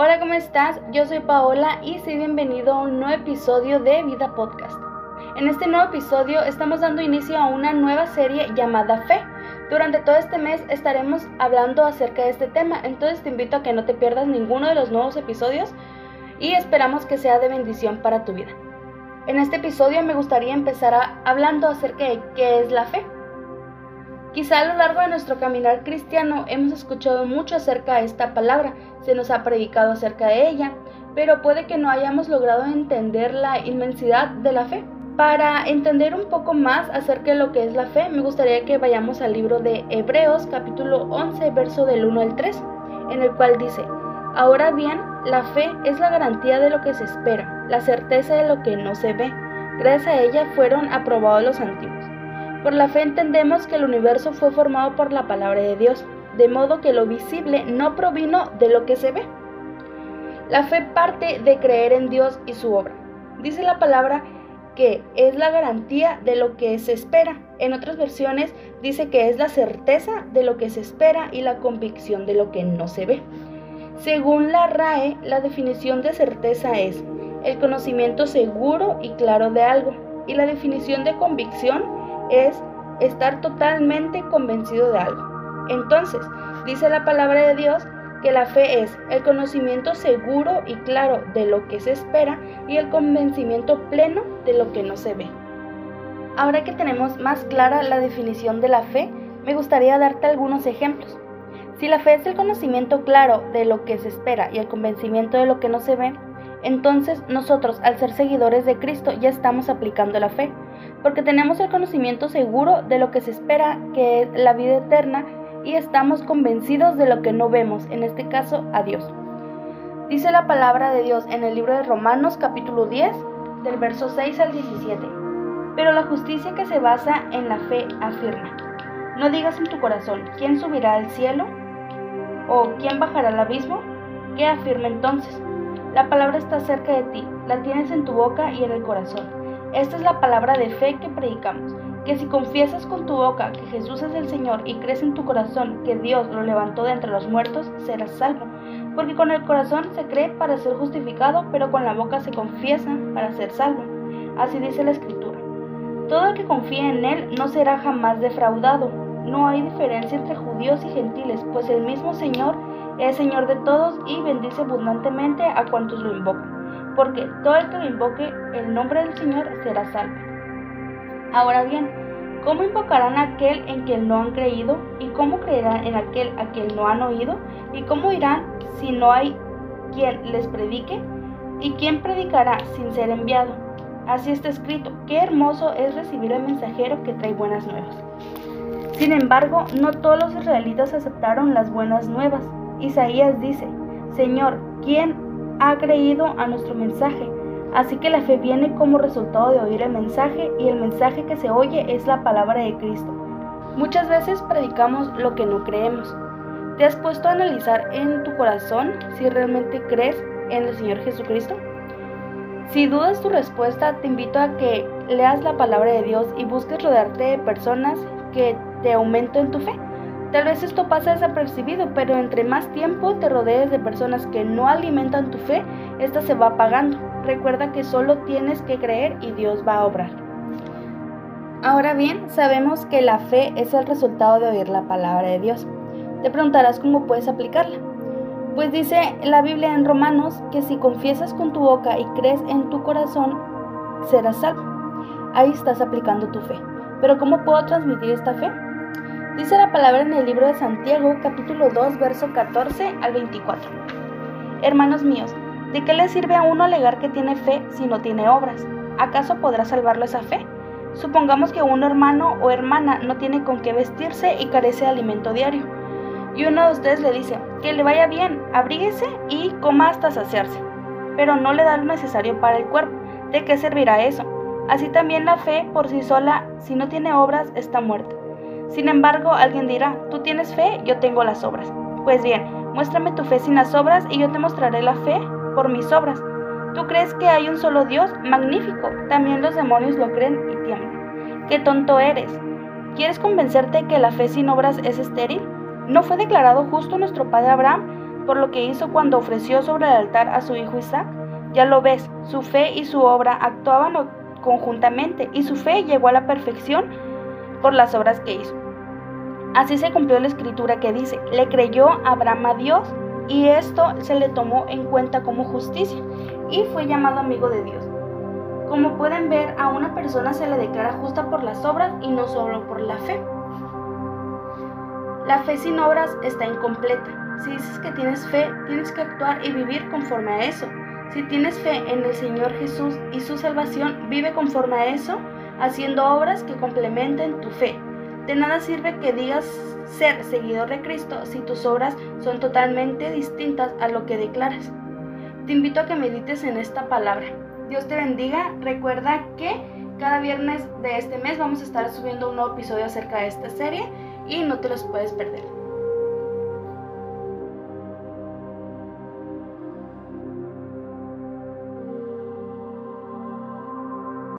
Hola, ¿cómo estás? Yo soy Paola y soy bienvenido a un nuevo episodio de Vida Podcast. En este nuevo episodio estamos dando inicio a una nueva serie llamada Fe. Durante todo este mes estaremos hablando acerca de este tema, entonces te invito a que no te pierdas ninguno de los nuevos episodios y esperamos que sea de bendición para tu vida. En este episodio me gustaría empezar hablando acerca de qué es la fe. Quizá a lo largo de nuestro caminar cristiano hemos escuchado mucho acerca de esta palabra, se nos ha predicado acerca de ella, pero puede que no hayamos logrado entender la inmensidad de la fe. Para entender un poco más acerca de lo que es la fe, me gustaría que vayamos al libro de Hebreos capítulo 11, verso del 1 al 3, en el cual dice, Ahora bien, la fe es la garantía de lo que se espera, la certeza de lo que no se ve. Gracias a ella fueron aprobados los antiguos. Por la fe entendemos que el universo fue formado por la palabra de Dios, de modo que lo visible no provino de lo que se ve. La fe parte de creer en Dios y su obra. Dice la palabra que es la garantía de lo que se espera. En otras versiones dice que es la certeza de lo que se espera y la convicción de lo que no se ve. Según la RAE, la definición de certeza es el conocimiento seguro y claro de algo, y la definición de convicción es estar totalmente convencido de algo. Entonces, dice la palabra de Dios que la fe es el conocimiento seguro y claro de lo que se espera y el convencimiento pleno de lo que no se ve. Ahora que tenemos más clara la definición de la fe, me gustaría darte algunos ejemplos. Si la fe es el conocimiento claro de lo que se espera y el convencimiento de lo que no se ve, entonces nosotros, al ser seguidores de Cristo, ya estamos aplicando la fe, porque tenemos el conocimiento seguro de lo que se espera, que es la vida eterna, y estamos convencidos de lo que no vemos, en este caso a Dios. Dice la palabra de Dios en el libro de Romanos capítulo 10, del verso 6 al 17. Pero la justicia que se basa en la fe afirma. No digas en tu corazón, ¿quién subirá al cielo? ¿O quién bajará al abismo? ¿Qué afirma entonces? La palabra está cerca de ti, la tienes en tu boca y en el corazón. Esta es la palabra de fe que predicamos, que si confiesas con tu boca que Jesús es el Señor y crees en tu corazón que Dios lo levantó de entre los muertos, serás salvo. Porque con el corazón se cree para ser justificado, pero con la boca se confiesa para ser salvo. Así dice la Escritura. Todo el que confía en Él no será jamás defraudado. No hay diferencia entre judíos y gentiles, pues el mismo Señor es Señor de todos y bendice abundantemente a cuantos lo invocan, porque todo el que invoque el nombre del Señor será salvo. Ahora bien, ¿cómo invocarán a aquel en quien no han creído? ¿Y cómo creerán en aquel a quien no han oído? ¿Y cómo irán si no hay quien les predique? ¿Y quién predicará sin ser enviado? Así está escrito, qué hermoso es recibir al mensajero que trae buenas nuevas. Sin embargo, no todos los israelitas aceptaron las buenas nuevas. Isaías dice, Señor, ¿quién ha creído a nuestro mensaje? Así que la fe viene como resultado de oír el mensaje y el mensaje que se oye es la palabra de Cristo. Muchas veces predicamos lo que no creemos. ¿Te has puesto a analizar en tu corazón si realmente crees en el Señor Jesucristo? Si dudas tu respuesta, te invito a que leas la palabra de Dios y busques rodearte de personas que te aumenten tu fe. Tal vez esto pasa desapercibido, pero entre más tiempo te rodees de personas que no alimentan tu fe, esta se va apagando. Recuerda que solo tienes que creer y Dios va a obrar. Ahora bien, sabemos que la fe es el resultado de oír la palabra de Dios. Te preguntarás cómo puedes aplicarla. Pues dice la Biblia en Romanos que si confiesas con tu boca y crees en tu corazón, serás salvo. Ahí estás aplicando tu fe. Pero ¿cómo puedo transmitir esta fe? Dice la palabra en el libro de Santiago, capítulo 2, verso 14 al 24. Hermanos míos, ¿de qué le sirve a uno alegar que tiene fe si no tiene obras? ¿Acaso podrá salvarlo esa fe? Supongamos que un hermano o hermana no tiene con qué vestirse y carece de alimento diario. Y uno de ustedes le dice, que le vaya bien, abríguese y coma hasta saciarse. Pero no le da lo necesario para el cuerpo. ¿De qué servirá eso? Así también la fe por sí sola, si no tiene obras, está muerta. Sin embargo, alguien dirá, tú tienes fe, yo tengo las obras. Pues bien, muéstrame tu fe sin las obras y yo te mostraré la fe por mis obras. ¿Tú crees que hay un solo Dios? Magnífico. También los demonios lo creen y tiemblan. ¡Qué tonto eres! ¿Quieres convencerte que la fe sin obras es estéril? ¿No fue declarado justo nuestro padre Abraham? por lo que hizo cuando ofreció sobre el altar a su hijo Isaac? Ya lo ves, su fe y su obra actuaban conjuntamente y su fe llegó a la perfección por las obras que hizo. Así se cumplió la escritura que dice, le creyó Abraham a Dios y esto se le tomó en cuenta como justicia y fue llamado amigo de Dios. Como pueden ver, a una persona se le declara justa por las obras y no solo por la fe. La fe sin obras está incompleta. Si dices que tienes fe, tienes que actuar y vivir conforme a eso. Si tienes fe en el Señor Jesús y su salvación, vive conforme a eso, haciendo obras que complementen tu fe. De nada sirve que digas ser seguidor de Cristo si tus obras son totalmente distintas a lo que declaras. Te invito a que medites en esta palabra. Dios te bendiga. Recuerda que cada viernes de este mes vamos a estar subiendo un nuevo episodio acerca de esta serie y no te los puedes perder.